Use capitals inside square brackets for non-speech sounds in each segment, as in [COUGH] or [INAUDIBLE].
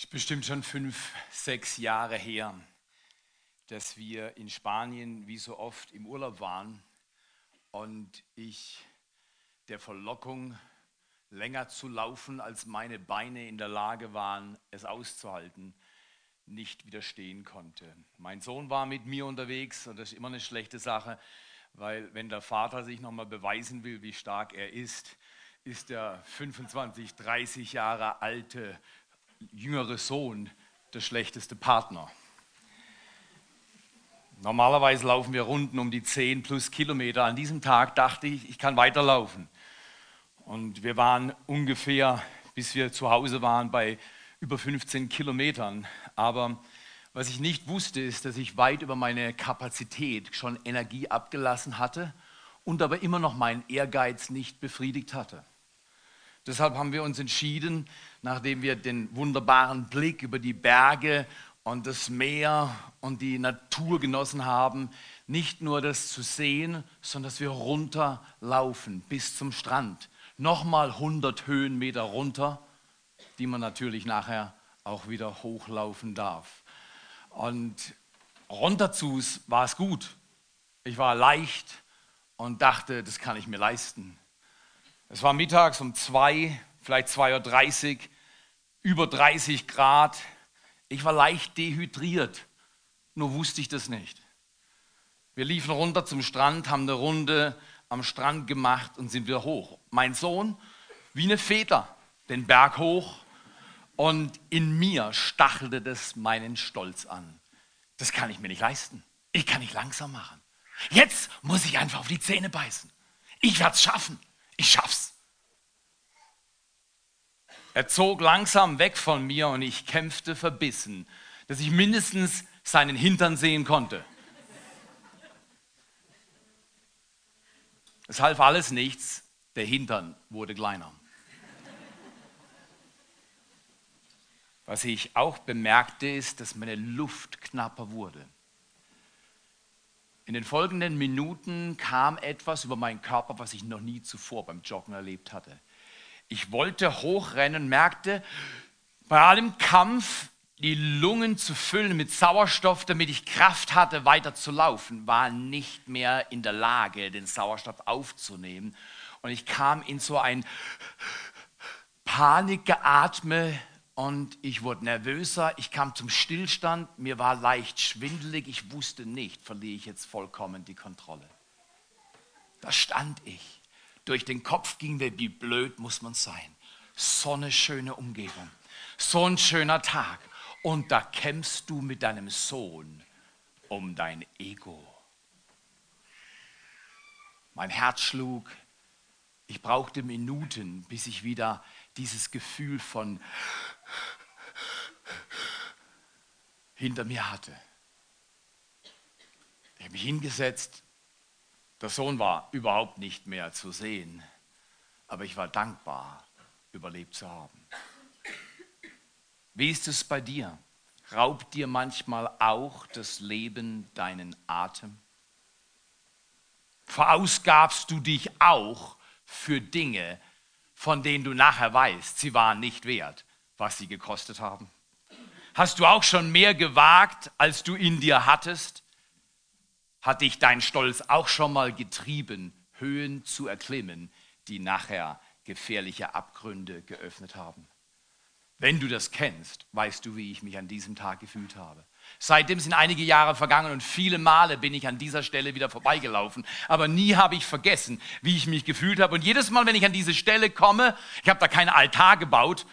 ist bestimmt schon fünf, sechs Jahre her, dass wir in Spanien wie so oft im Urlaub waren und ich der Verlockung, länger zu laufen, als meine Beine in der Lage waren, es auszuhalten, nicht widerstehen konnte. Mein Sohn war mit mir unterwegs und das ist immer eine schlechte Sache, weil wenn der Vater sich nochmal beweisen will, wie stark er ist, ist der 25, 30 Jahre alte jüngere Sohn der schlechteste Partner. Normalerweise laufen wir Runden um die 10 plus Kilometer. An diesem Tag dachte ich, ich kann weiterlaufen. Und wir waren ungefähr, bis wir zu Hause waren, bei über 15 Kilometern. Aber was ich nicht wusste, ist, dass ich weit über meine Kapazität schon Energie abgelassen hatte und aber immer noch meinen Ehrgeiz nicht befriedigt hatte. Deshalb haben wir uns entschieden, nachdem wir den wunderbaren Blick über die Berge und das Meer und die Natur genossen haben, nicht nur das zu sehen, sondern dass wir runterlaufen bis zum Strand. Nochmal 100 Höhenmeter runter, die man natürlich nachher auch wieder hochlaufen darf. Und runter zu war es gut. Ich war leicht und dachte, das kann ich mir leisten. Es war mittags um zwei, vielleicht 2.30 Uhr, über 30 Grad. Ich war leicht dehydriert, nur wusste ich das nicht. Wir liefen runter zum Strand, haben eine Runde am Strand gemacht und sind wieder hoch. Mein Sohn, wie eine Feder, den Berg hoch und in mir stachelte das meinen Stolz an. Das kann ich mir nicht leisten. Ich kann nicht langsam machen. Jetzt muss ich einfach auf die Zähne beißen. Ich werde es schaffen. Ich schaff's. Er zog langsam weg von mir und ich kämpfte verbissen, dass ich mindestens seinen Hintern sehen konnte. Es half alles nichts, der Hintern wurde kleiner. Was ich auch bemerkte, ist, dass meine Luft knapper wurde. In den folgenden Minuten kam etwas über meinen Körper, was ich noch nie zuvor beim Joggen erlebt hatte. Ich wollte hochrennen, merkte bei allem Kampf, die Lungen zu füllen mit Sauerstoff, damit ich Kraft hatte, weiter zu laufen, war nicht mehr in der Lage, den Sauerstoff aufzunehmen. Und ich kam in so ein Panikgeatme und ich wurde nervöser. Ich kam zum Stillstand. Mir war leicht schwindelig. Ich wusste nicht, verliere ich jetzt vollkommen die Kontrolle. Da stand ich durch den Kopf ging mir, wie blöd muss man sein. So eine schöne Umgebung, so ein schöner Tag. Und da kämpfst du mit deinem Sohn um dein Ego. Mein Herz schlug. Ich brauchte Minuten, bis ich wieder dieses Gefühl von hinter mir hatte. Ich habe mich hingesetzt, der Sohn war überhaupt nicht mehr zu sehen, aber ich war dankbar, überlebt zu haben. Wie ist es bei dir? Raubt dir manchmal auch das Leben deinen Atem? Verausgabst du dich auch für Dinge, von denen du nachher weißt, sie waren nicht wert, was sie gekostet haben? Hast du auch schon mehr gewagt, als du in dir hattest? Hat dich dein Stolz auch schon mal getrieben, Höhen zu erklimmen, die nachher gefährliche Abgründe geöffnet haben? Wenn du das kennst, weißt du, wie ich mich an diesem Tag gefühlt habe. Seitdem sind einige Jahre vergangen und viele Male bin ich an dieser Stelle wieder vorbeigelaufen. Aber nie habe ich vergessen, wie ich mich gefühlt habe. Und jedes Mal, wenn ich an diese Stelle komme, ich habe da keinen Altar gebaut,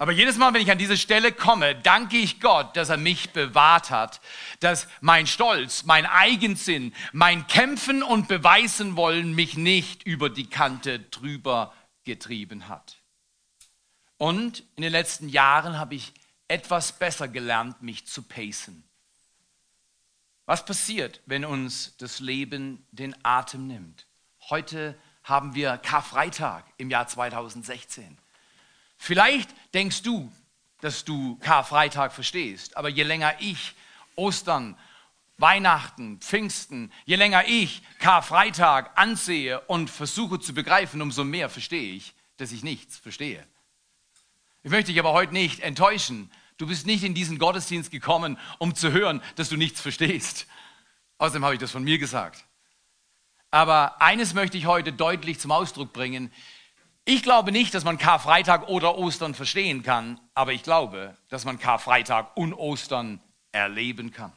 aber jedes Mal, wenn ich an diese Stelle komme, danke ich Gott, dass er mich bewahrt hat, dass mein Stolz, mein Eigensinn, mein Kämpfen und Beweisen wollen mich nicht über die Kante drüber getrieben hat. Und in den letzten Jahren habe ich etwas besser gelernt, mich zu pacen. Was passiert, wenn uns das Leben den Atem nimmt? Heute haben wir Karfreitag im Jahr 2016. Vielleicht denkst du, dass du Karfreitag verstehst, aber je länger ich Ostern, Weihnachten, Pfingsten, je länger ich Karfreitag ansehe und versuche zu begreifen, umso mehr verstehe ich, dass ich nichts verstehe. Ich möchte dich aber heute nicht enttäuschen. Du bist nicht in diesen Gottesdienst gekommen, um zu hören, dass du nichts verstehst. Außerdem habe ich das von mir gesagt. Aber eines möchte ich heute deutlich zum Ausdruck bringen. Ich glaube nicht, dass man Karfreitag oder Ostern verstehen kann, aber ich glaube, dass man Karfreitag und Ostern erleben kann.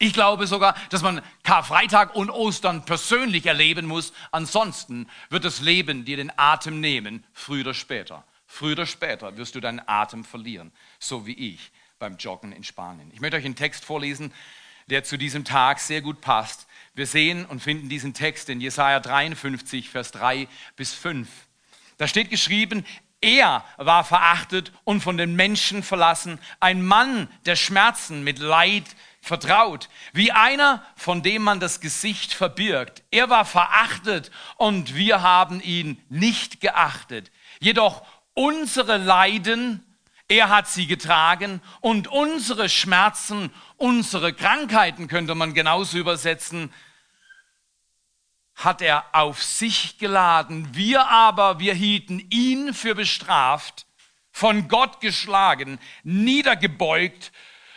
Ich glaube sogar, dass man Karfreitag und Ostern persönlich erleben muss. Ansonsten wird das Leben dir den Atem nehmen, früher oder später. Früher oder später wirst du deinen Atem verlieren, so wie ich beim Joggen in Spanien. Ich möchte euch einen Text vorlesen, der zu diesem Tag sehr gut passt. Wir sehen und finden diesen Text in Jesaja 53, Vers 3 bis 5. Da steht geschrieben, er war verachtet und von den Menschen verlassen, ein Mann der Schmerzen mit Leid vertraut, wie einer, von dem man das Gesicht verbirgt. Er war verachtet und wir haben ihn nicht geachtet. Jedoch unsere Leiden, er hat sie getragen und unsere Schmerzen, unsere Krankheiten könnte man genauso übersetzen, hat er auf sich geladen. Wir aber, wir hielten ihn für bestraft, von Gott geschlagen, niedergebeugt,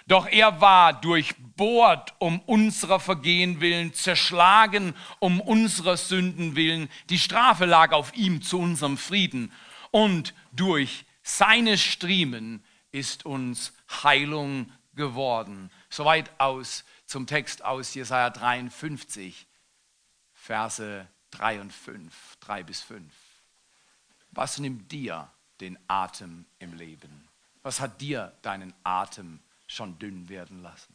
doch er war durchbohrt um unserer Vergehen willen, zerschlagen um unserer Sünden willen. Die Strafe lag auf ihm zu unserem Frieden. Und durch seine Striemen ist uns Heilung geworden. Soweit aus zum Text aus Jesaja 53. Verse 3 und 5, 3 bis 5. Was nimmt dir den Atem im Leben? Was hat dir deinen Atem schon dünn werden lassen?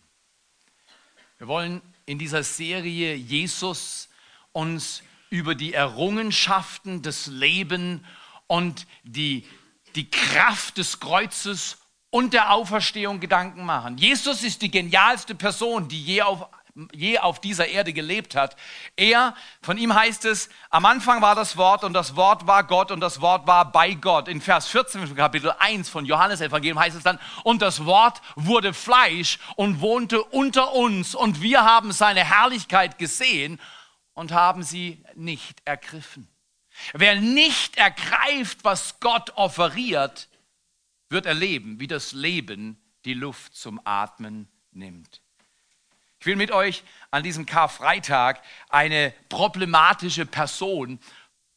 Wir wollen in dieser Serie Jesus uns über die Errungenschaften des Lebens und die, die Kraft des Kreuzes und der Auferstehung Gedanken machen. Jesus ist die genialste Person, die je auf je auf dieser Erde gelebt hat. Er, von ihm heißt es, am Anfang war das Wort und das Wort war Gott und das Wort war bei Gott. In Vers 14, Kapitel 1 von Johannes Evangelium heißt es dann, und das Wort wurde Fleisch und wohnte unter uns und wir haben seine Herrlichkeit gesehen und haben sie nicht ergriffen. Wer nicht ergreift, was Gott offeriert, wird erleben, wie das Leben die Luft zum Atmen nimmt. Ich will mit euch an diesem Karfreitag eine problematische Person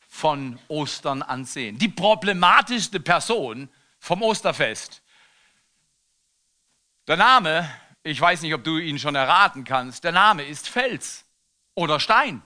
von Ostern ansehen. Die problematischste Person vom Osterfest. Der Name, ich weiß nicht, ob du ihn schon erraten kannst, der Name ist Fels oder Stein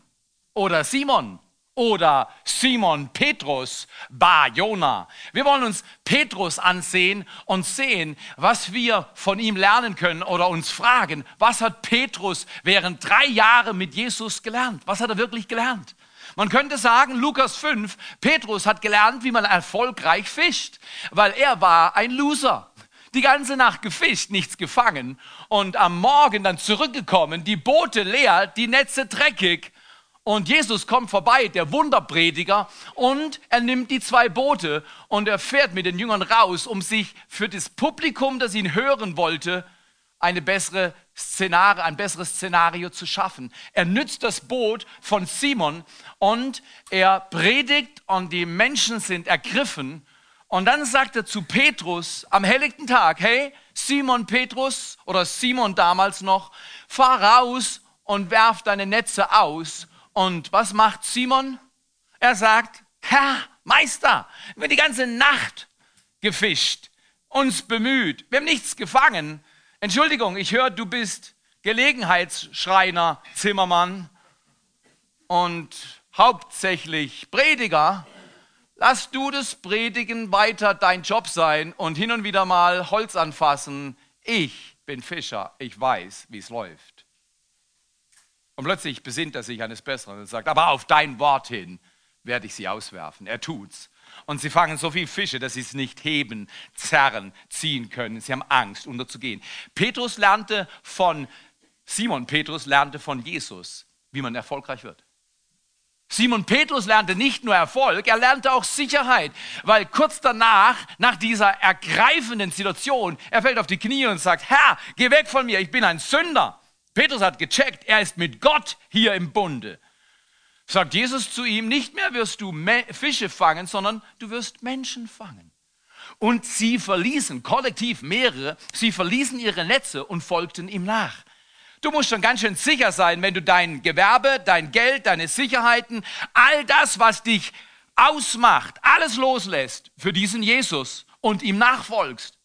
oder Simon oder Simon Petrus Bar Jona. Wir wollen uns Petrus ansehen und sehen, was wir von ihm lernen können oder uns fragen, was hat Petrus während drei Jahren mit Jesus gelernt? Was hat er wirklich gelernt? Man könnte sagen, Lukas 5, Petrus hat gelernt, wie man erfolgreich fischt, weil er war ein Loser. Die ganze Nacht gefischt, nichts gefangen und am Morgen dann zurückgekommen, die Boote leer, die Netze dreckig und Jesus kommt vorbei, der Wunderprediger, und er nimmt die zwei Boote und er fährt mit den Jüngern raus, um sich für das Publikum, das ihn hören wollte, eine bessere Szenario, ein besseres Szenario zu schaffen. Er nützt das Boot von Simon und er predigt und die Menschen sind ergriffen. Und dann sagt er zu Petrus am helllichten Tag, hey, Simon Petrus oder Simon damals noch, fahr raus und werf deine Netze aus und was macht Simon? Er sagt, Herr, Meister, wir haben die ganze Nacht gefischt, uns bemüht, wir haben nichts gefangen. Entschuldigung, ich höre, du bist Gelegenheitsschreiner, Zimmermann und hauptsächlich Prediger. Lass du das Predigen weiter dein Job sein und hin und wieder mal Holz anfassen. Ich bin Fischer, ich weiß, wie es läuft. Und plötzlich besinnt er sich eines Besseren und sagt, aber auf dein Wort hin werde ich sie auswerfen. Er tut's. Und sie fangen so viel Fische, dass sie es nicht heben, zerren, ziehen können. Sie haben Angst, unterzugehen. Petrus lernte von, Simon Petrus lernte von Jesus, wie man erfolgreich wird. Simon Petrus lernte nicht nur Erfolg, er lernte auch Sicherheit, weil kurz danach, nach dieser ergreifenden Situation, er fällt auf die Knie und sagt, Herr, geh weg von mir, ich bin ein Sünder. Petrus hat gecheckt, er ist mit Gott hier im Bunde. Sagt Jesus zu ihm, nicht mehr wirst du Fische fangen, sondern du wirst Menschen fangen. Und sie verließen, kollektiv mehrere, sie verließen ihre Netze und folgten ihm nach. Du musst schon ganz schön sicher sein, wenn du dein Gewerbe, dein Geld, deine Sicherheiten, all das, was dich ausmacht, alles loslässt für diesen Jesus und ihm nachfolgst.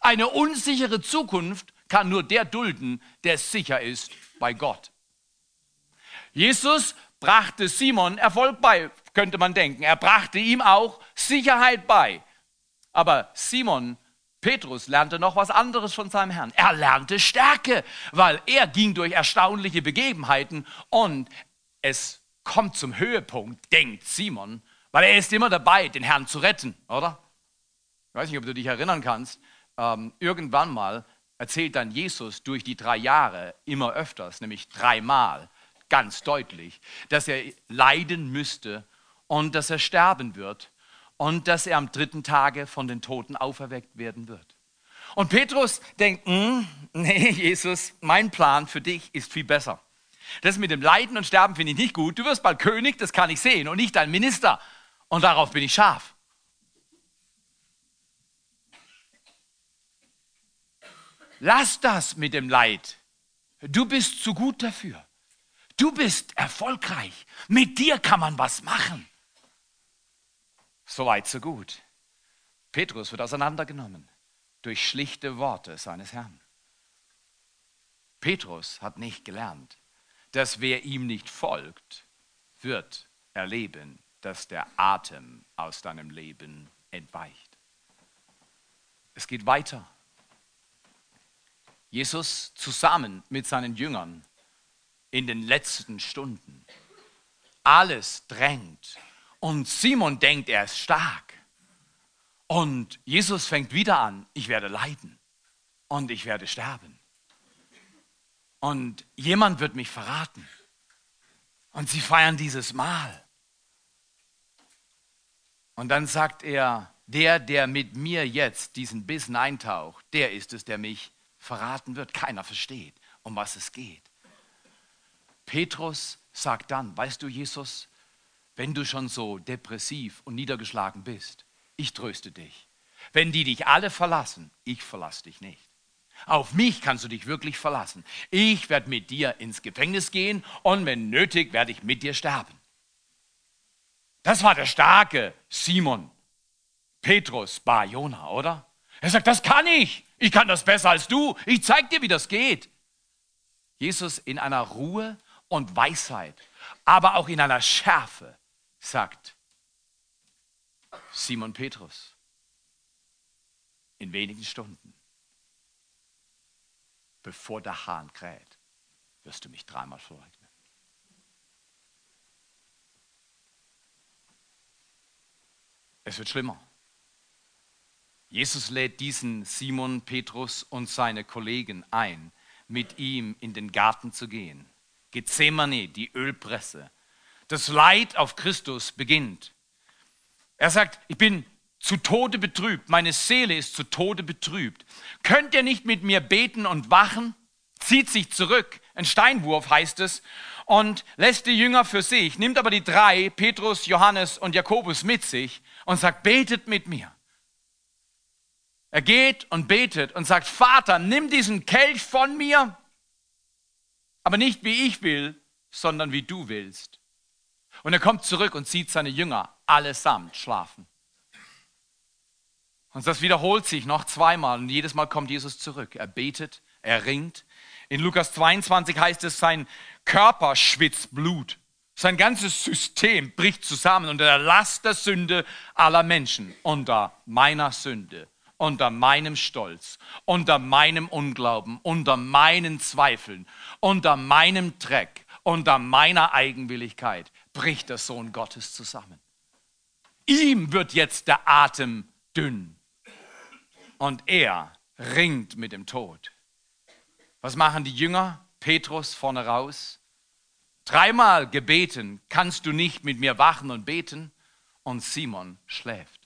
Eine unsichere Zukunft kann nur der dulden, der sicher ist bei Gott. Jesus brachte Simon Erfolg bei, könnte man denken. Er brachte ihm auch Sicherheit bei. Aber Simon Petrus lernte noch was anderes von seinem Herrn. Er lernte Stärke, weil er ging durch erstaunliche Begebenheiten und es kommt zum Höhepunkt, denkt Simon, weil er ist immer dabei, den Herrn zu retten, oder? Ich weiß nicht, ob du dich erinnern kannst. Ähm, irgendwann mal erzählt dann Jesus durch die drei Jahre immer öfters, nämlich dreimal, ganz deutlich, dass er leiden müsste und dass er sterben wird und dass er am dritten Tage von den Toten auferweckt werden wird. Und Petrus denkt, hm, nee, Jesus, mein Plan für dich ist viel besser. Das mit dem Leiden und Sterben finde ich nicht gut. Du wirst bald König, das kann ich sehen, und nicht dein Minister. Und darauf bin ich scharf. Lass das mit dem Leid. Du bist zu gut dafür. Du bist erfolgreich. Mit dir kann man was machen. So weit, so gut. Petrus wird auseinandergenommen durch schlichte Worte seines Herrn. Petrus hat nicht gelernt, dass wer ihm nicht folgt, wird erleben, dass der Atem aus deinem Leben entweicht. Es geht weiter. Jesus zusammen mit seinen Jüngern in den letzten Stunden. Alles drängt. Und Simon denkt, er ist stark. Und Jesus fängt wieder an, ich werde leiden und ich werde sterben. Und jemand wird mich verraten. Und sie feiern dieses Mahl. Und dann sagt er, der, der mit mir jetzt diesen Bissen eintaucht, der ist es, der mich verraten wird. Keiner versteht, um was es geht. Petrus sagt dann, weißt du, Jesus, wenn du schon so depressiv und niedergeschlagen bist, ich tröste dich. Wenn die dich alle verlassen, ich verlasse dich nicht. Auf mich kannst du dich wirklich verlassen. Ich werde mit dir ins Gefängnis gehen und wenn nötig, werde ich mit dir sterben. Das war der starke Simon Petrus Bar Jona, oder? Er sagt, das kann ich. Ich kann das besser als du. Ich zeige dir, wie das geht. Jesus in einer Ruhe und Weisheit, aber auch in einer Schärfe sagt Simon Petrus, in wenigen Stunden, bevor der Hahn kräht, wirst du mich dreimal verleugnen. Es wird schlimmer. Jesus lädt diesen Simon Petrus und seine Kollegen ein, mit ihm in den Garten zu gehen. Gethsemane, die Ölpresse. Das Leid auf Christus beginnt. Er sagt, ich bin zu Tode betrübt, meine Seele ist zu Tode betrübt. Könnt ihr nicht mit mir beten und wachen? Zieht sich zurück, ein Steinwurf heißt es, und lässt die Jünger für sich, nimmt aber die drei, Petrus, Johannes und Jakobus mit sich und sagt, betet mit mir. Er geht und betet und sagt, Vater, nimm diesen Kelch von mir, aber nicht wie ich will, sondern wie du willst. Und er kommt zurück und sieht seine Jünger allesamt schlafen. Und das wiederholt sich noch zweimal und jedes Mal kommt Jesus zurück. Er betet, er ringt. In Lukas 22 heißt es, sein Körper schwitzt Blut. Sein ganzes System bricht zusammen unter der Last der Sünde aller Menschen, unter meiner Sünde unter meinem Stolz, unter meinem Unglauben, unter meinen Zweifeln, unter meinem Dreck, unter meiner Eigenwilligkeit bricht der Sohn Gottes zusammen. Ihm wird jetzt der Atem dünn und er ringt mit dem Tod. Was machen die Jünger? Petrus vorne raus. Dreimal gebeten, kannst du nicht mit mir wachen und beten? Und Simon schläft.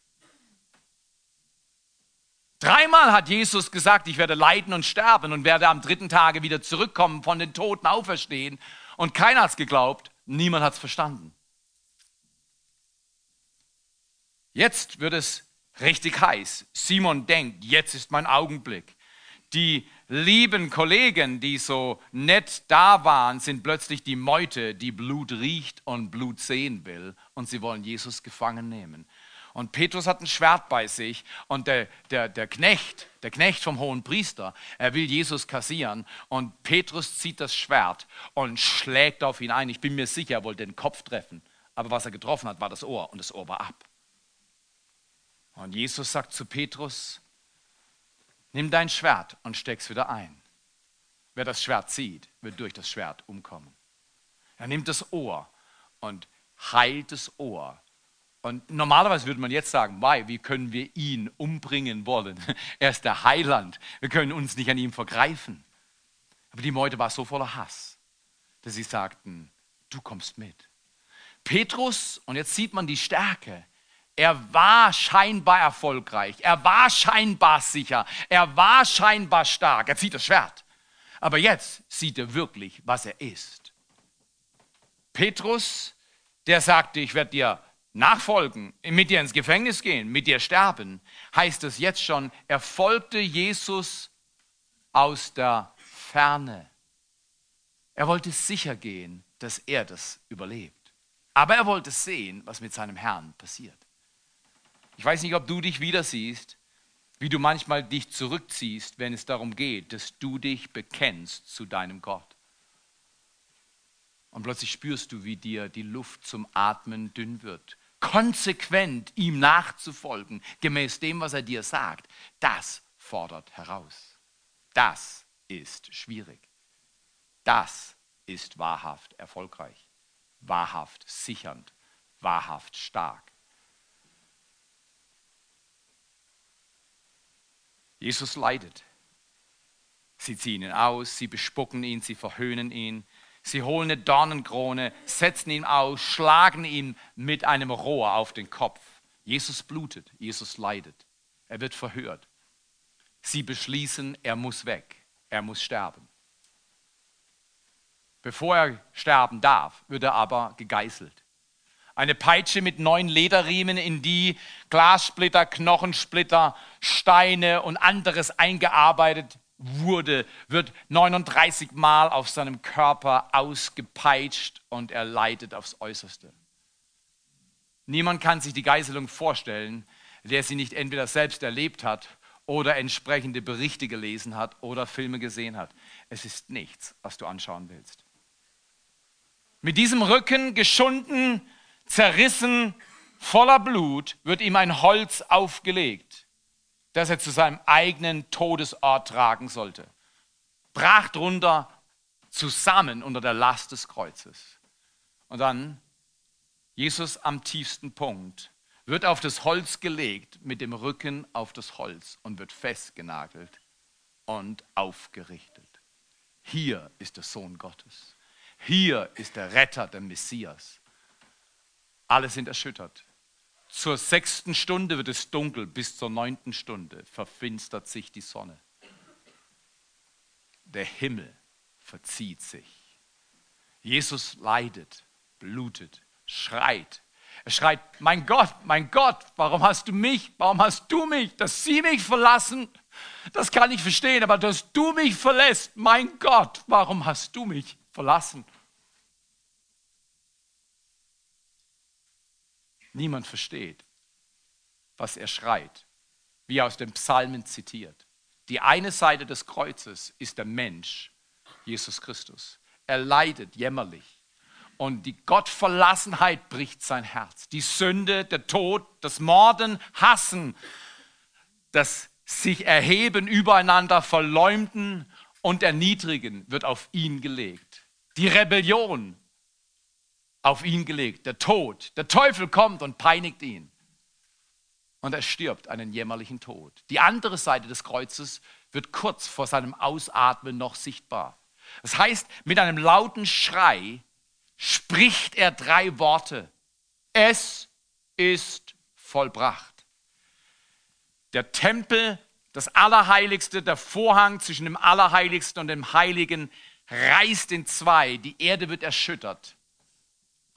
Dreimal hat Jesus gesagt, ich werde leiden und sterben und werde am dritten Tage wieder zurückkommen, von den Toten auferstehen. Und keiner hat es geglaubt, niemand hat es verstanden. Jetzt wird es richtig heiß. Simon denkt, jetzt ist mein Augenblick. Die lieben Kollegen, die so nett da waren, sind plötzlich die Meute, die Blut riecht und Blut sehen will. Und sie wollen Jesus gefangen nehmen. Und Petrus hat ein Schwert bei sich und der, der, der Knecht, der Knecht vom hohen Priester, er will Jesus kassieren und Petrus zieht das Schwert und schlägt auf ihn ein. Ich bin mir sicher, er wollte den Kopf treffen, aber was er getroffen hat, war das Ohr und das Ohr war ab. Und Jesus sagt zu Petrus, nimm dein Schwert und steck's wieder ein. Wer das Schwert zieht, wird durch das Schwert umkommen. Er nimmt das Ohr und heilt das Ohr und normalerweise würde man jetzt sagen, why, wie können wir ihn umbringen wollen? [LAUGHS] Er ist der Heiland. Wir können uns nicht an ihm vergreifen. Aber die Meute war so voller Hass, dass sie sagten, du kommst mit. Petrus, und jetzt sieht man die Stärke, er war scheinbar erfolgreich, er war scheinbar sicher, er war scheinbar stark, er zieht das Schwert. Aber jetzt sieht er wirklich, was er ist. Petrus, der sagte, ich werde dir nachfolgen, mit dir ins Gefängnis gehen, mit dir sterben, heißt es jetzt schon, er folgte Jesus aus der Ferne. Er wollte sicher gehen, dass er das überlebt. Aber er wollte sehen, was mit seinem Herrn passiert. Ich weiß nicht, ob du dich wieder siehst, wie du manchmal dich zurückziehst, wenn es darum geht, dass du dich bekennst zu deinem Gott. Und plötzlich spürst du, wie dir die Luft zum Atmen dünn wird. Konsequent ihm nachzufolgen, gemäß dem, was er dir sagt, das fordert heraus. Das ist schwierig. Das ist wahrhaft erfolgreich, wahrhaft sichernd, wahrhaft stark. Jesus leidet. Sie ziehen ihn aus, sie bespucken ihn, sie verhöhnen ihn, Sie holen eine Dornenkrone, setzen ihn aus, schlagen ihn mit einem Rohr auf den Kopf. Jesus blutet, Jesus leidet. Er wird verhört. Sie beschließen, er muss weg, er muss sterben. Bevor er sterben darf, wird er aber gegeißelt. Eine Peitsche mit neun Lederriemen, in die Glassplitter, Knochensplitter, Steine und anderes eingearbeitet wurde, wird 39 Mal auf seinem Körper ausgepeitscht und er leidet aufs Äußerste. Niemand kann sich die Geiselung vorstellen, der sie nicht entweder selbst erlebt hat oder entsprechende Berichte gelesen hat oder Filme gesehen hat. Es ist nichts, was du anschauen willst. Mit diesem Rücken geschunden, zerrissen, voller Blut wird ihm ein Holz aufgelegt das er zu seinem eigenen Todesort tragen sollte. Brach drunter zusammen unter der Last des Kreuzes. Und dann, Jesus am tiefsten Punkt, wird auf das Holz gelegt, mit dem Rücken auf das Holz und wird festgenagelt und aufgerichtet. Hier ist der Sohn Gottes. Hier ist der Retter, der Messias. Alle sind erschüttert. Zur sechsten Stunde wird es dunkel, bis zur neunten Stunde verfinstert sich die Sonne. Der Himmel verzieht sich. Jesus leidet, blutet, schreit. Er schreit, mein Gott, mein Gott, warum hast du mich, warum hast du mich, dass sie mich verlassen? Das kann ich verstehen, aber dass du mich verlässt, mein Gott, warum hast du mich verlassen? Niemand versteht, was er schreit, wie er aus den Psalmen zitiert. Die eine Seite des Kreuzes ist der Mensch, Jesus Christus. Er leidet jämmerlich. Und die Gottverlassenheit bricht sein Herz. Die Sünde, der Tod, das Morden, Hassen, das sich erheben übereinander, verleumden und erniedrigen wird auf ihn gelegt. Die Rebellion auf ihn gelegt, der Tod. Der Teufel kommt und peinigt ihn. Und er stirbt einen jämmerlichen Tod. Die andere Seite des Kreuzes wird kurz vor seinem Ausatmen noch sichtbar. Das heißt, mit einem lauten Schrei spricht er drei Worte. Es ist vollbracht. Der Tempel, das Allerheiligste, der Vorhang zwischen dem Allerheiligsten und dem Heiligen reißt in zwei. Die Erde wird erschüttert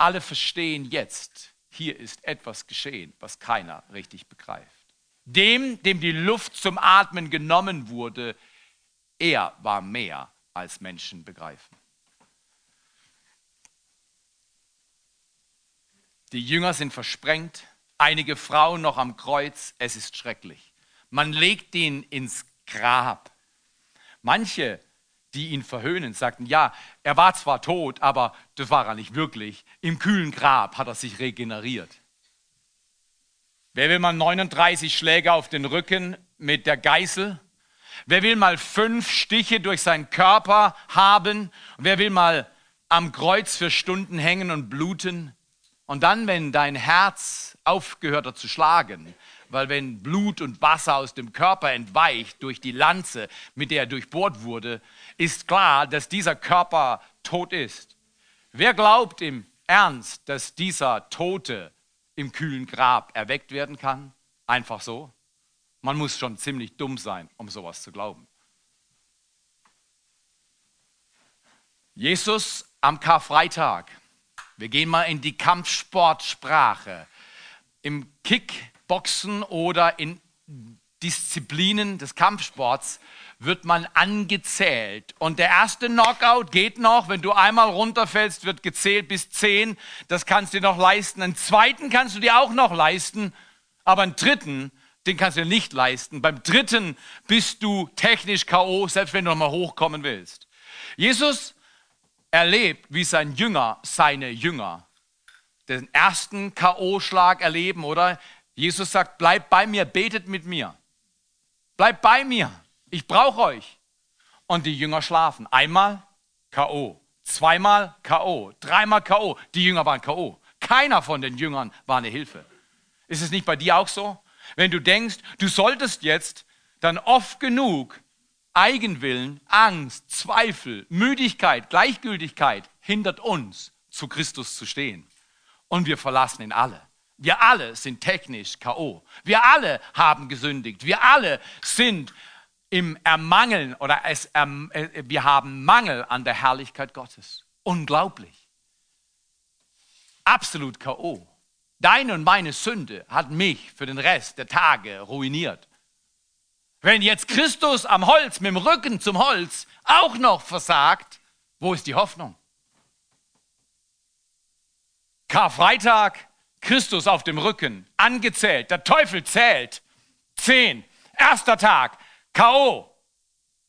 alle verstehen jetzt, hier ist etwas geschehen, was keiner richtig begreift. dem, dem die Luft zum Atmen genommen wurde, er war mehr als Menschen begreifen. Die Jünger sind versprengt, einige Frauen noch am Kreuz, es ist schrecklich. Man legt ihn ins Grab. Manche, die ihn verhöhnen, sagten, ja, er war zwar tot, aber das war er nicht wirklich. Im kühlen Grab hat er sich regeneriert. Wer will mal 39 Schläge auf den Rücken mit der Geißel? Wer will mal fünf Stiche durch seinen Körper haben? wer will mal am Kreuz für Stunden hängen und bluten? Und dann, wenn dein Herz aufgehört hat zu schlagen, weil wenn Blut und Wasser aus dem Körper entweicht durch die Lanze, mit der er durchbohrt wurde, ist klar, dass dieser Körper tot ist. Wer glaubt im Ernst, dass dieser Tote im kühlen Grab erweckt werden kann? Einfach so? Man muss schon ziemlich dumm sein, um sowas zu glauben. Jesus am Karfreitag. Wir gehen mal in die Kampfsportsprache. Im Kickboxen oder in Disziplinen des Kampfsports wird man angezählt. Und der erste Knockout geht noch. Wenn du einmal runterfällst, wird gezählt bis zehn. Das kannst du dir noch leisten. Einen zweiten kannst du dir auch noch leisten. Aber einen dritten, den kannst du dir nicht leisten. Beim dritten bist du technisch K.O., selbst wenn du nochmal hochkommen willst. Jesus erlebt, wie sein Jünger, seine Jünger, den ersten K.O.-Schlag erleben, oder? Jesus sagt, bleibt bei mir, betet mit mir. Bleibt bei mir. Ich brauche euch. Und die Jünger schlafen. Einmal K.O., zweimal K.O., dreimal K.O. Die Jünger waren K.O. Keiner von den Jüngern war eine Hilfe. Ist es nicht bei dir auch so? Wenn du denkst, du solltest jetzt dann oft genug Eigenwillen, Angst, Zweifel, Müdigkeit, Gleichgültigkeit hindert uns, zu Christus zu stehen. Und wir verlassen ihn alle. Wir alle sind technisch K.O. Wir alle haben gesündigt. Wir alle sind im Ermangeln oder es, ähm, äh, wir haben Mangel an der Herrlichkeit Gottes. Unglaublich. Absolut K.O. Deine und meine Sünde hat mich für den Rest der Tage ruiniert. Wenn jetzt Christus am Holz mit dem Rücken zum Holz auch noch versagt, wo ist die Hoffnung? Karfreitag, Christus auf dem Rücken, angezählt, der Teufel zählt. Zehn, erster Tag, K.O.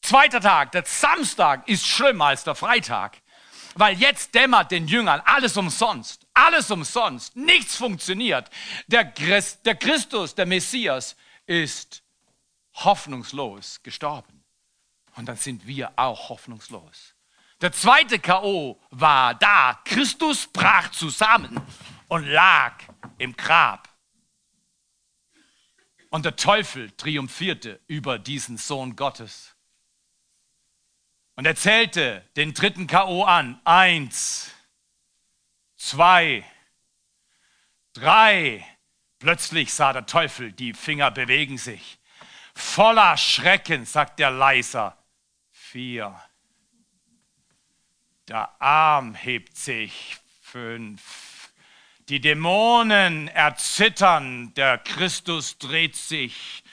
Zweiter Tag, der Samstag ist schlimmer als der Freitag, weil jetzt dämmert den Jüngern alles umsonst, alles umsonst, nichts funktioniert. Der, Christ, der Christus, der Messias ist hoffnungslos gestorben. Und dann sind wir auch hoffnungslos. Der zweite K.O. war da. Christus brach zusammen und lag im Grab. Und der Teufel triumphierte über diesen Sohn Gottes. Und er zählte den dritten K.O. an. Eins, zwei, drei. Plötzlich sah der Teufel, die Finger bewegen sich. Voller Schrecken sagt der Leiser. Vier. Der Arm hebt sich. Fünf. Die Dämonen erzittern, der Christus dreht sich,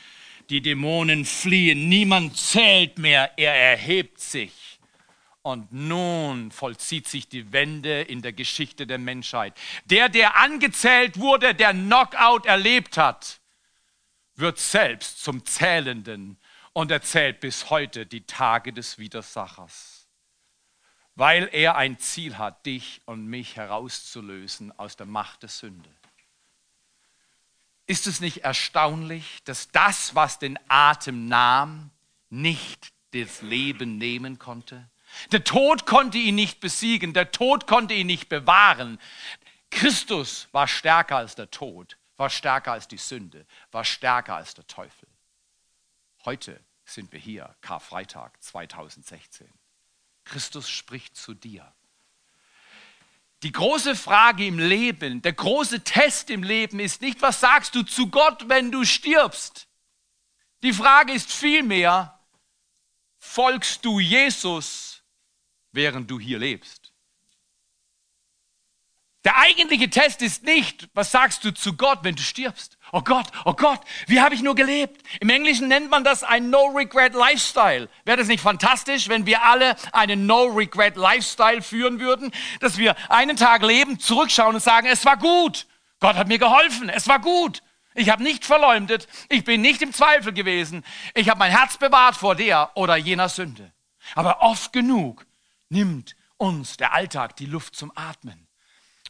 die Dämonen fliehen, niemand zählt mehr, er erhebt sich. Und nun vollzieht sich die Wende in der Geschichte der Menschheit. Der, der angezählt wurde, der Knockout erlebt hat, wird selbst zum Zählenden und erzählt bis heute die Tage des Widersachers weil er ein Ziel hat, dich und mich herauszulösen aus der Macht der Sünde. Ist es nicht erstaunlich, dass das, was den Atem nahm, nicht das Leben nehmen konnte? Der Tod konnte ihn nicht besiegen, der Tod konnte ihn nicht bewahren. Christus war stärker als der Tod, war stärker als die Sünde, war stärker als der Teufel. Heute sind wir hier, Karfreitag 2016. Christus spricht zu dir. Die große Frage im Leben, der große Test im Leben ist nicht, was sagst du zu Gott, wenn du stirbst? Die Frage ist vielmehr, folgst du Jesus, während du hier lebst? Der eigentliche Test ist nicht, was sagst du zu Gott, wenn du stirbst? Oh Gott, oh Gott, wie habe ich nur gelebt? Im Englischen nennt man das ein No-Regret-Lifestyle. Wäre das nicht fantastisch, wenn wir alle einen No-Regret-Lifestyle führen würden? Dass wir einen Tag leben, zurückschauen und sagen, es war gut. Gott hat mir geholfen, es war gut. Ich habe nicht verleumdet, ich bin nicht im Zweifel gewesen. Ich habe mein Herz bewahrt vor der oder jener Sünde. Aber oft genug nimmt uns der Alltag die Luft zum Atmen.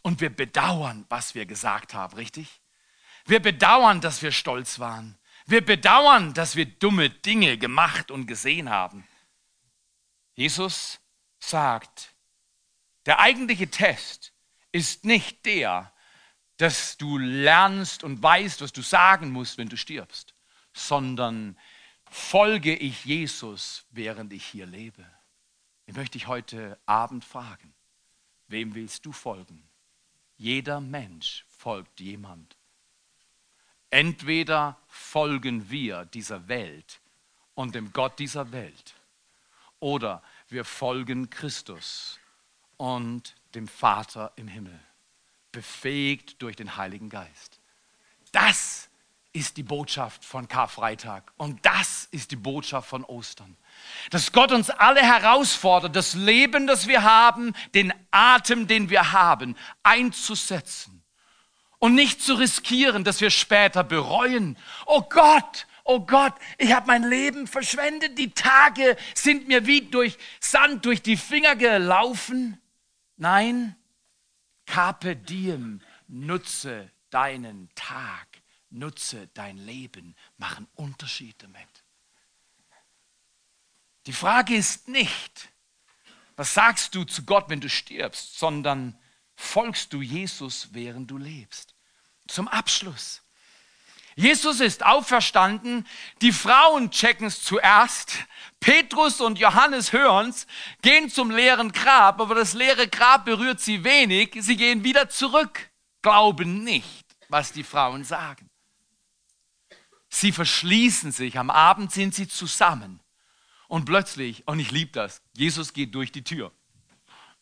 Und wir bedauern, was wir gesagt haben, richtig? Wir bedauern, dass wir stolz waren. Wir bedauern, dass wir dumme Dinge gemacht und gesehen haben. Jesus sagt, der eigentliche Test ist nicht der, dass du lernst und weißt, was du sagen musst, wenn du stirbst, sondern folge ich Jesus, während ich hier lebe. Ich möchte dich heute Abend fragen, wem willst du folgen? Jeder Mensch folgt jemand. Entweder folgen wir dieser Welt und dem Gott dieser Welt oder wir folgen Christus und dem Vater im Himmel, befähigt durch den Heiligen Geist. Das ist die Botschaft von Karfreitag und das ist die Botschaft von Ostern. Dass Gott uns alle herausfordert, das Leben, das wir haben, den Atem, den wir haben, einzusetzen und nicht zu riskieren, dass wir später bereuen. Oh Gott, oh Gott, ich habe mein Leben verschwendet. Die Tage sind mir wie durch Sand durch die Finger gelaufen. Nein, carpe diem, nutze deinen Tag, nutze dein Leben, mach einen Unterschied damit. Die Frage ist nicht, was sagst du zu Gott, wenn du stirbst, sondern folgst du Jesus, während du lebst. Zum Abschluss. Jesus ist auferstanden, die Frauen checken es zuerst, Petrus und Johannes hören es, gehen zum leeren Grab, aber das leere Grab berührt sie wenig, sie gehen wieder zurück, glauben nicht, was die Frauen sagen. Sie verschließen sich, am Abend sind sie zusammen und plötzlich, und ich liebe das, Jesus geht durch die Tür.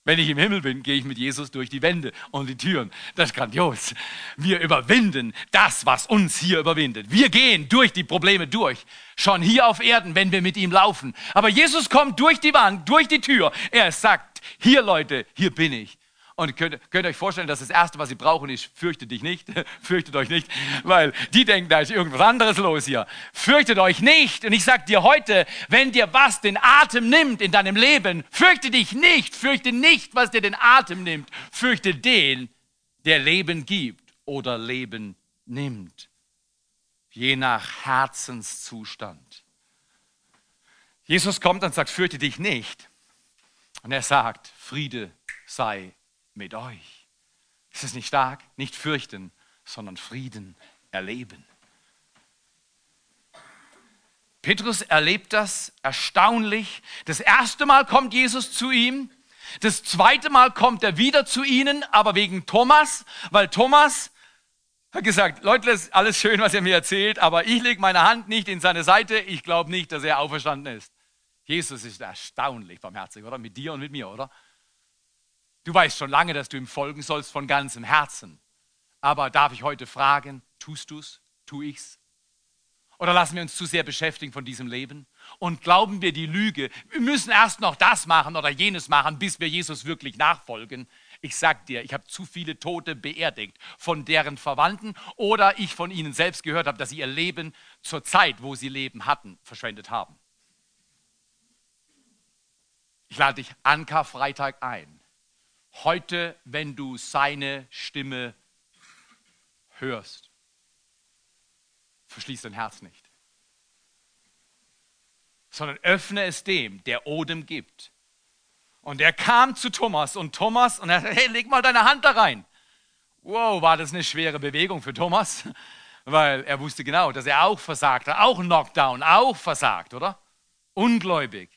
Wenn ich im Himmel bin, gehe ich mit Jesus durch die Wände und die Türen. Das ist grandios. Wir überwinden das, was uns hier überwindet. Wir gehen durch die Probleme durch. Schon hier auf Erden, wenn wir mit ihm laufen. Aber Jesus kommt durch die Wand, durch die Tür. Er sagt, hier Leute, hier bin ich. Und könnt, könnt ihr euch vorstellen, dass das Erste, was sie brauchen, ist, fürchtet dich nicht, [LAUGHS] fürchtet euch nicht, weil die denken, da ist irgendwas anderes los hier. Fürchtet euch nicht. Und ich sage dir heute, wenn dir was den Atem nimmt in deinem Leben, fürchte dich nicht, fürchte nicht, was dir den Atem nimmt, fürchte den, der Leben gibt oder Leben nimmt. Je nach Herzenszustand. Jesus kommt und sagt, fürchte dich nicht. Und er sagt, Friede sei mit euch. Ist es nicht stark? Nicht fürchten, sondern Frieden erleben. Petrus erlebt das erstaunlich. Das erste Mal kommt Jesus zu ihm. Das zweite Mal kommt er wieder zu ihnen, aber wegen Thomas, weil Thomas hat gesagt, Leute, ist alles schön, was er mir erzählt, aber ich lege meine Hand nicht in seine Seite. Ich glaube nicht, dass er auferstanden ist. Jesus ist erstaunlich barmherzig, oder? Mit dir und mit mir, oder? Du weißt schon lange, dass du ihm folgen sollst von ganzem Herzen. Aber darf ich heute fragen, tust du es? Tu ich's? Oder lassen wir uns zu sehr beschäftigen von diesem Leben? Und glauben wir die Lüge, wir müssen erst noch das machen oder jenes machen, bis wir Jesus wirklich nachfolgen? Ich sag dir, ich habe zu viele Tote beerdigt, von deren Verwandten oder ich von ihnen selbst gehört habe, dass sie ihr Leben zur Zeit, wo sie Leben hatten, verschwendet haben. Ich lade dich an Karfreitag ein heute, wenn du seine Stimme hörst. Verschließ dein Herz nicht, sondern öffne es dem, der Odem gibt. Und er kam zu Thomas und Thomas und er sagte, hey, leg mal deine Hand da rein. Wow, war das eine schwere Bewegung für Thomas, [LAUGHS] weil er wusste genau, dass er auch versagt hat, auch Knockdown, auch versagt, oder? Ungläubig.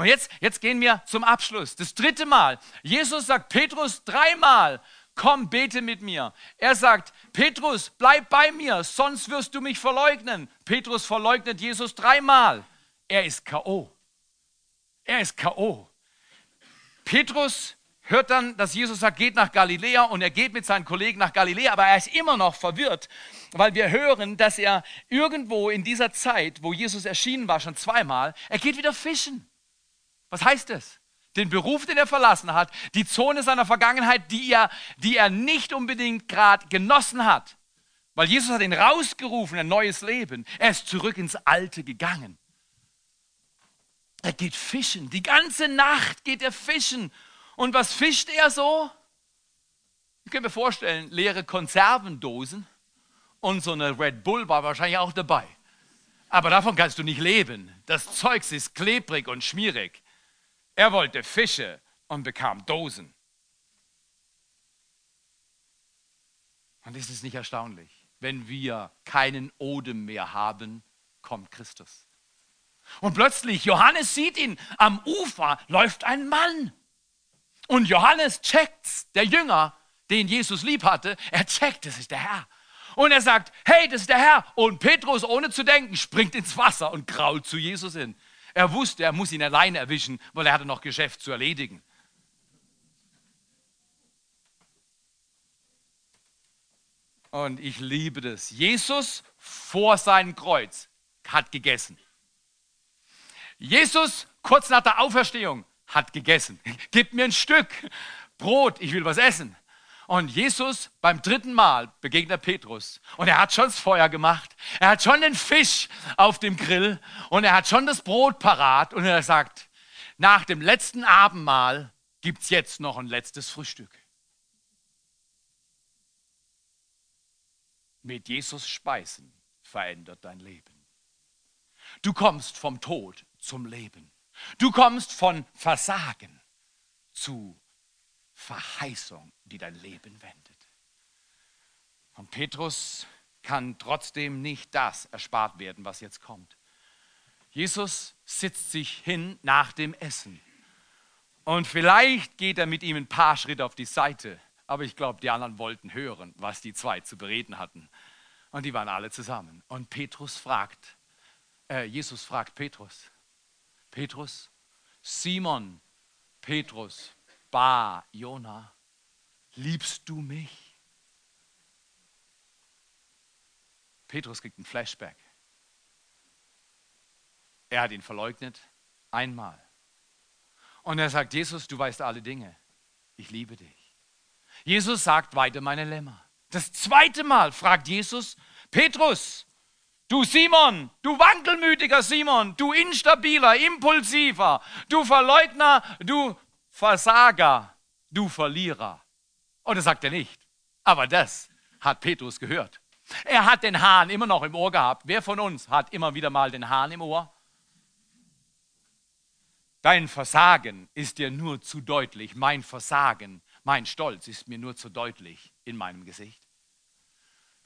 Und jetzt, jetzt gehen wir zum Abschluss. Das dritte Mal. Jesus sagt Petrus dreimal, komm, bete mit mir. Er sagt, Petrus, bleib bei mir, sonst wirst du mich verleugnen. Petrus verleugnet Jesus dreimal. Er ist K.O. Er ist K.O. Petrus hört dann, dass Jesus sagt, geht nach Galiläa und er geht mit seinen Kollegen nach Galiläa, aber er ist immer noch verwirrt, weil wir hören, dass er irgendwo in dieser Zeit, wo Jesus erschienen war, schon zweimal, er geht wieder fischen. Was heißt das? Den Beruf, den er verlassen hat, die Zone seiner Vergangenheit, die er, die er nicht unbedingt gerade genossen hat. Weil Jesus hat ihn rausgerufen, ein neues Leben. Er ist zurück ins Alte gegangen. Er geht fischen. Die ganze Nacht geht er fischen. Und was fischt er so? Ich kann mir vorstellen, leere Konservendosen und so eine Red Bull war wahrscheinlich auch dabei. Aber davon kannst du nicht leben. Das Zeug ist klebrig und schmierig. Er wollte Fische und bekam Dosen. Und ist es nicht erstaunlich? Wenn wir keinen Odem mehr haben, kommt Christus. Und plötzlich, Johannes sieht ihn, am Ufer läuft ein Mann. Und Johannes checkt, der Jünger, den Jesus lieb hatte, er checkt, das ist der Herr. Und er sagt, hey, das ist der Herr. Und Petrus, ohne zu denken, springt ins Wasser und krault zu Jesus hin. Er wusste, er muss ihn alleine erwischen, weil er hatte noch Geschäft zu erledigen. Und ich liebe das. Jesus vor seinem Kreuz hat gegessen. Jesus kurz nach der Auferstehung hat gegessen. Gib mir ein Stück Brot, ich will was essen. Und Jesus beim dritten Mal begegnet Petrus. Und er hat schon das Feuer gemacht. Er hat schon den Fisch auf dem Grill. Und er hat schon das Brot parat. Und er sagt, nach dem letzten Abendmahl gibt es jetzt noch ein letztes Frühstück. Mit Jesus speisen verändert dein Leben. Du kommst vom Tod zum Leben. Du kommst von Versagen zu Verheißung, die dein Leben wendet. Und Petrus kann trotzdem nicht das erspart werden, was jetzt kommt. Jesus sitzt sich hin nach dem Essen. Und vielleicht geht er mit ihm ein paar Schritte auf die Seite. Aber ich glaube, die anderen wollten hören, was die zwei zu bereden hatten. Und die waren alle zusammen. Und Petrus fragt, äh, Jesus fragt Petrus, Petrus, Simon, Petrus, Bar, Jona, liebst du mich? Petrus kriegt ein Flashback. Er hat ihn verleugnet, einmal. Und er sagt, Jesus, du weißt alle Dinge. Ich liebe dich. Jesus sagt, weide meine Lämmer. Das zweite Mal fragt Jesus, Petrus, Du Simon, du wankelmütiger Simon, du instabiler, impulsiver, du Verleugner, du Versager, du Verlierer. Und das sagt er nicht. Aber das hat Petrus gehört. Er hat den Hahn immer noch im Ohr gehabt. Wer von uns hat immer wieder mal den Hahn im Ohr? Dein Versagen ist dir nur zu deutlich. Mein Versagen, mein Stolz ist mir nur zu deutlich in meinem Gesicht.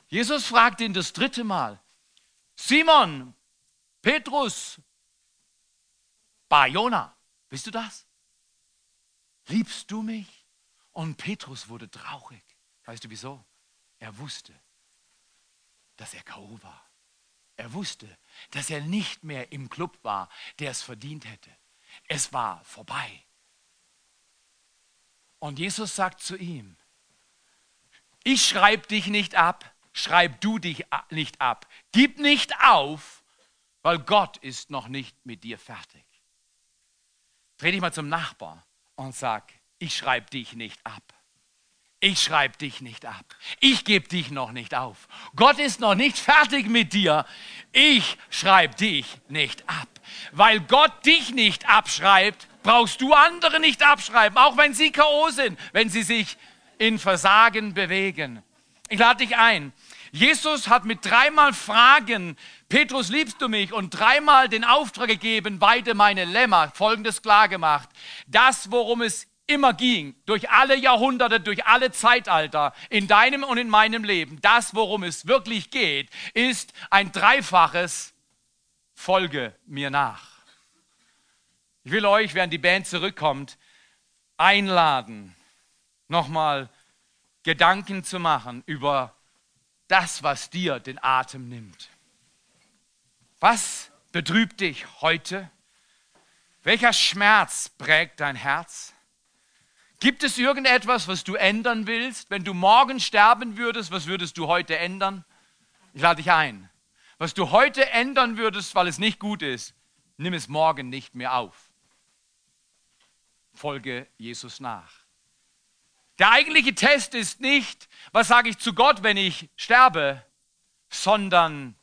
Jesus fragt ihn das dritte Mal, Simon, Petrus, Bajona, bist du das? Liebst du mich? Und Petrus wurde traurig. Weißt du wieso? Er wusste, dass er K.O. war. Er wusste, dass er nicht mehr im Club war, der es verdient hätte. Es war vorbei. Und Jesus sagt zu ihm, ich schreibe dich nicht ab, schreib du dich nicht ab. Gib nicht auf, weil Gott ist noch nicht mit dir fertig. Dreh dich mal zum Nachbar und sag, ich schreibe dich nicht ab. Ich schreibe dich nicht ab. Ich gebe dich noch nicht auf. Gott ist noch nicht fertig mit dir. Ich schreibe dich nicht ab. Weil Gott dich nicht abschreibt, brauchst du andere nicht abschreiben, auch wenn sie K.O. sind, wenn sie sich in Versagen bewegen. Ich lade dich ein, Jesus hat mit dreimal Fragen, Petrus, liebst du mich? Und dreimal den Auftrag gegeben, weide meine Lämmer, folgendes klargemacht. Das, worum es immer ging, durch alle Jahrhunderte, durch alle Zeitalter, in deinem und in meinem Leben, das, worum es wirklich geht, ist ein dreifaches Folge mir nach. Ich will euch, während die Band zurückkommt, einladen, nochmal Gedanken zu machen über das, was dir den Atem nimmt. Was betrübt dich heute? Welcher Schmerz prägt dein Herz? Gibt es irgendetwas, was du ändern willst? Wenn du morgen sterben würdest, was würdest du heute ändern? Ich lade dich ein. Was du heute ändern würdest, weil es nicht gut ist, nimm es morgen nicht mehr auf. Folge Jesus nach. Der eigentliche Test ist nicht, was sage ich zu Gott, wenn ich sterbe, sondern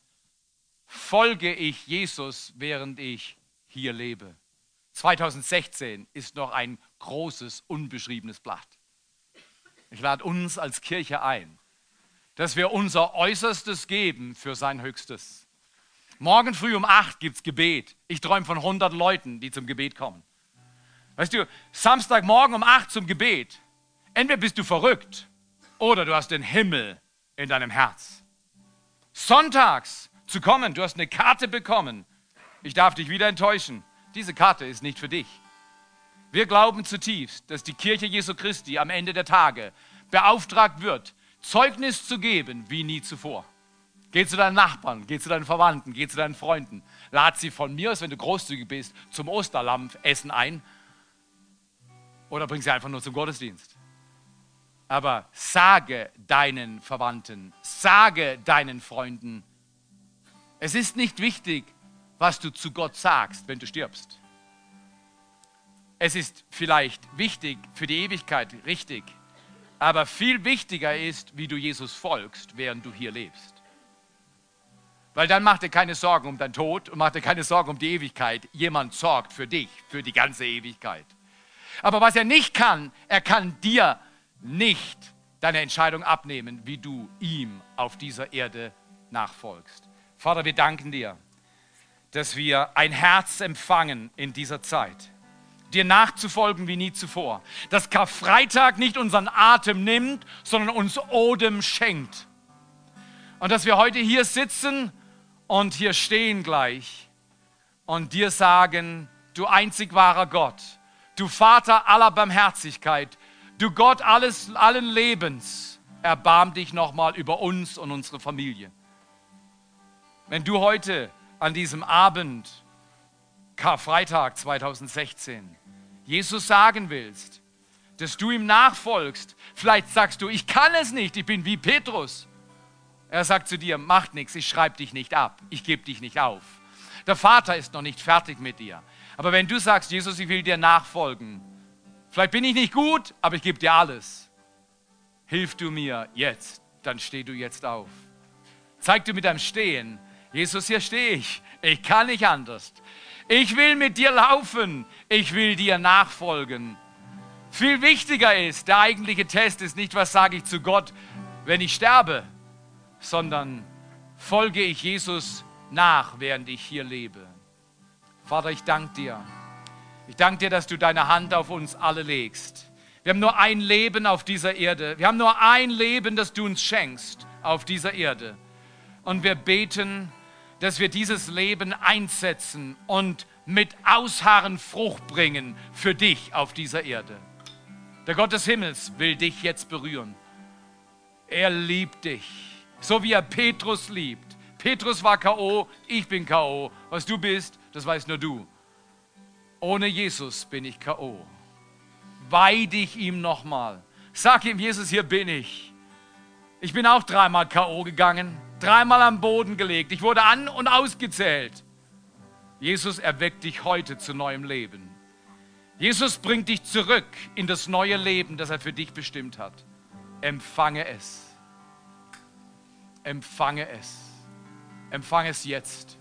folge ich Jesus, während ich hier lebe. 2016 ist noch ein großes, unbeschriebenes Blatt. Ich lade uns als Kirche ein, dass wir unser Äußerstes geben für sein Höchstes. Morgen früh um 8 gibt es Gebet. Ich träume von 100 Leuten, die zum Gebet kommen. Weißt du, Samstagmorgen um 8 zum Gebet. Entweder bist du verrückt oder du hast den Himmel in deinem Herz. Sonntags zu kommen, du hast eine Karte bekommen. Ich darf dich wieder enttäuschen. Diese Karte ist nicht für dich. Wir glauben zutiefst, dass die Kirche Jesu Christi am Ende der Tage beauftragt wird, Zeugnis zu geben wie nie zuvor. Geh zu deinen Nachbarn, geh zu deinen Verwandten, geh zu deinen Freunden. Lad sie von mir aus, wenn du großzügig bist, zum Osterlampfessen ein. Oder bring sie einfach nur zum Gottesdienst. Aber sage deinen Verwandten, sage deinen Freunden, es ist nicht wichtig, was du zu Gott sagst, wenn du stirbst. Es ist vielleicht wichtig für die Ewigkeit, richtig. Aber viel wichtiger ist, wie du Jesus folgst, während du hier lebst. Weil dann mach dir keine Sorgen um deinen Tod und mach dir keine Sorgen um die Ewigkeit. Jemand sorgt für dich, für die ganze Ewigkeit. Aber was er nicht kann, er kann dir nicht deine Entscheidung abnehmen, wie du ihm auf dieser Erde nachfolgst. Vater, wir danken dir, dass wir ein Herz empfangen in dieser Zeit dir nachzufolgen wie nie zuvor. Dass Karfreitag nicht unseren Atem nimmt, sondern uns Odem schenkt. Und dass wir heute hier sitzen und hier stehen gleich und dir sagen, du einzig wahrer Gott, du Vater aller Barmherzigkeit, du Gott alles, allen Lebens, erbarm dich nochmal über uns und unsere Familie. Wenn du heute an diesem Abend, Karfreitag 2016, Jesus sagen willst, dass du ihm nachfolgst. Vielleicht sagst du, ich kann es nicht, ich bin wie Petrus. Er sagt zu dir, macht nichts, ich schreibe dich nicht ab, ich gebe dich nicht auf. Der Vater ist noch nicht fertig mit dir. Aber wenn du sagst, Jesus, ich will dir nachfolgen, vielleicht bin ich nicht gut, aber ich gebe dir alles. Hilf du mir jetzt, dann steh du jetzt auf. Zeig du mit deinem Stehen, Jesus, hier stehe ich, ich kann nicht anders. Ich will mit dir laufen. Ich will dir nachfolgen. Viel wichtiger ist, der eigentliche Test ist nicht, was sage ich zu Gott, wenn ich sterbe, sondern folge ich Jesus nach, während ich hier lebe. Vater, ich danke dir. Ich danke dir, dass du deine Hand auf uns alle legst. Wir haben nur ein Leben auf dieser Erde. Wir haben nur ein Leben, das du uns schenkst auf dieser Erde. Und wir beten, dass wir dieses Leben einsetzen und mit Ausharren Frucht bringen für dich auf dieser Erde. Der Gott des Himmels will dich jetzt berühren. Er liebt dich, so wie er Petrus liebt. Petrus war KO, ich bin KO. Was du bist, das weißt nur du. Ohne Jesus bin ich KO. Weih dich ihm nochmal. Sag ihm, Jesus, hier bin ich. Ich bin auch dreimal KO gegangen dreimal am Boden gelegt. Ich wurde an und ausgezählt. Jesus erweckt dich heute zu neuem Leben. Jesus bringt dich zurück in das neue Leben, das er für dich bestimmt hat. Empfange es. Empfange es. Empfange es jetzt.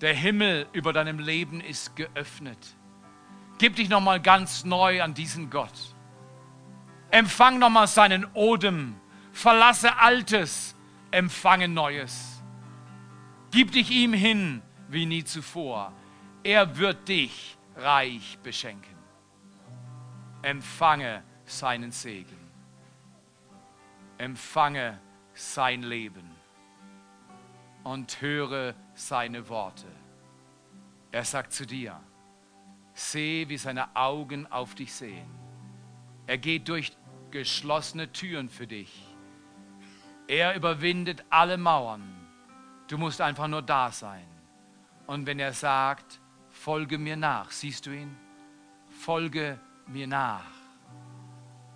Der Himmel über deinem Leben ist geöffnet. Gib dich nochmal ganz neu an diesen Gott. Empfang nochmal seinen Odem. Verlasse Altes empfange Neues. Gib dich ihm hin wie nie zuvor. Er wird dich reich beschenken. Empfange seinen Segen. Empfange sein Leben und höre seine Worte. Er sagt zu dir, seh, wie seine Augen auf dich sehen. Er geht durch geschlossene Türen für dich er überwindet alle Mauern. Du musst einfach nur da sein. Und wenn er sagt, folge mir nach, siehst du ihn? Folge mir nach.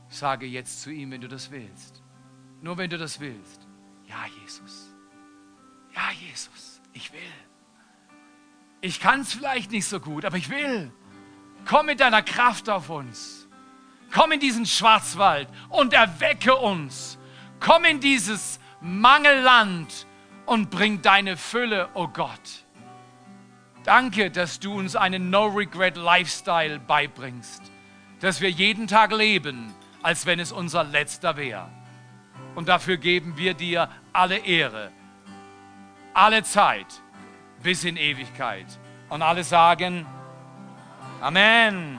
Sage jetzt zu ihm, wenn du das willst. Nur wenn du das willst. Ja, Jesus. Ja, Jesus, ich will. Ich kann es vielleicht nicht so gut, aber ich will. Komm mit deiner Kraft auf uns. Komm in diesen Schwarzwald und erwecke uns. Komm in dieses Mangelland und bring deine Fülle, oh Gott. Danke, dass du uns einen No-Regret-Lifestyle beibringst, dass wir jeden Tag leben, als wenn es unser letzter wäre. Und dafür geben wir dir alle Ehre, alle Zeit bis in Ewigkeit. Und alle sagen, Amen.